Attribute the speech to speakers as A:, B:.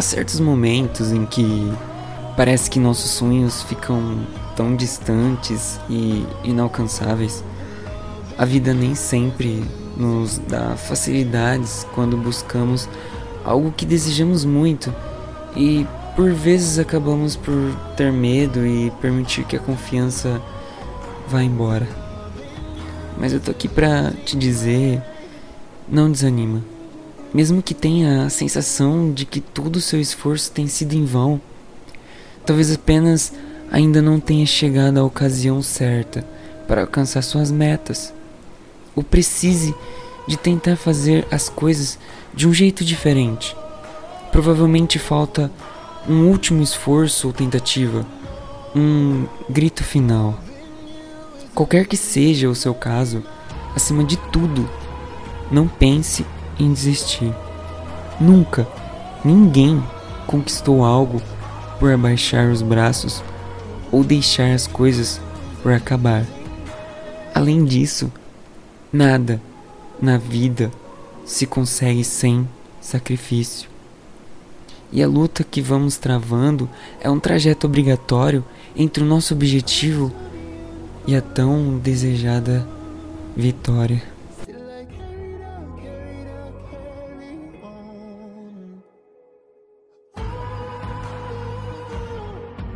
A: certos momentos em que parece que nossos sonhos ficam tão distantes e inalcançáveis. A vida nem sempre nos dá facilidades quando buscamos algo que desejamos muito e por vezes acabamos por ter medo e permitir que a confiança vá embora. Mas eu tô aqui pra te dizer: não desanima. Mesmo que tenha a sensação de que todo o seu esforço tem sido em vão, talvez apenas ainda não tenha chegado a ocasião certa para alcançar suas metas, ou precise de tentar fazer as coisas de um jeito diferente. Provavelmente falta um último esforço ou tentativa, um grito final. Qualquer que seja o seu caso, acima de tudo, não pense em desistir. Nunca, ninguém conquistou algo por abaixar os braços ou deixar as coisas por acabar. Além disso, nada na vida se consegue sem sacrifício. E a luta que vamos travando é um trajeto obrigatório entre o nosso objetivo e a tão desejada vitória.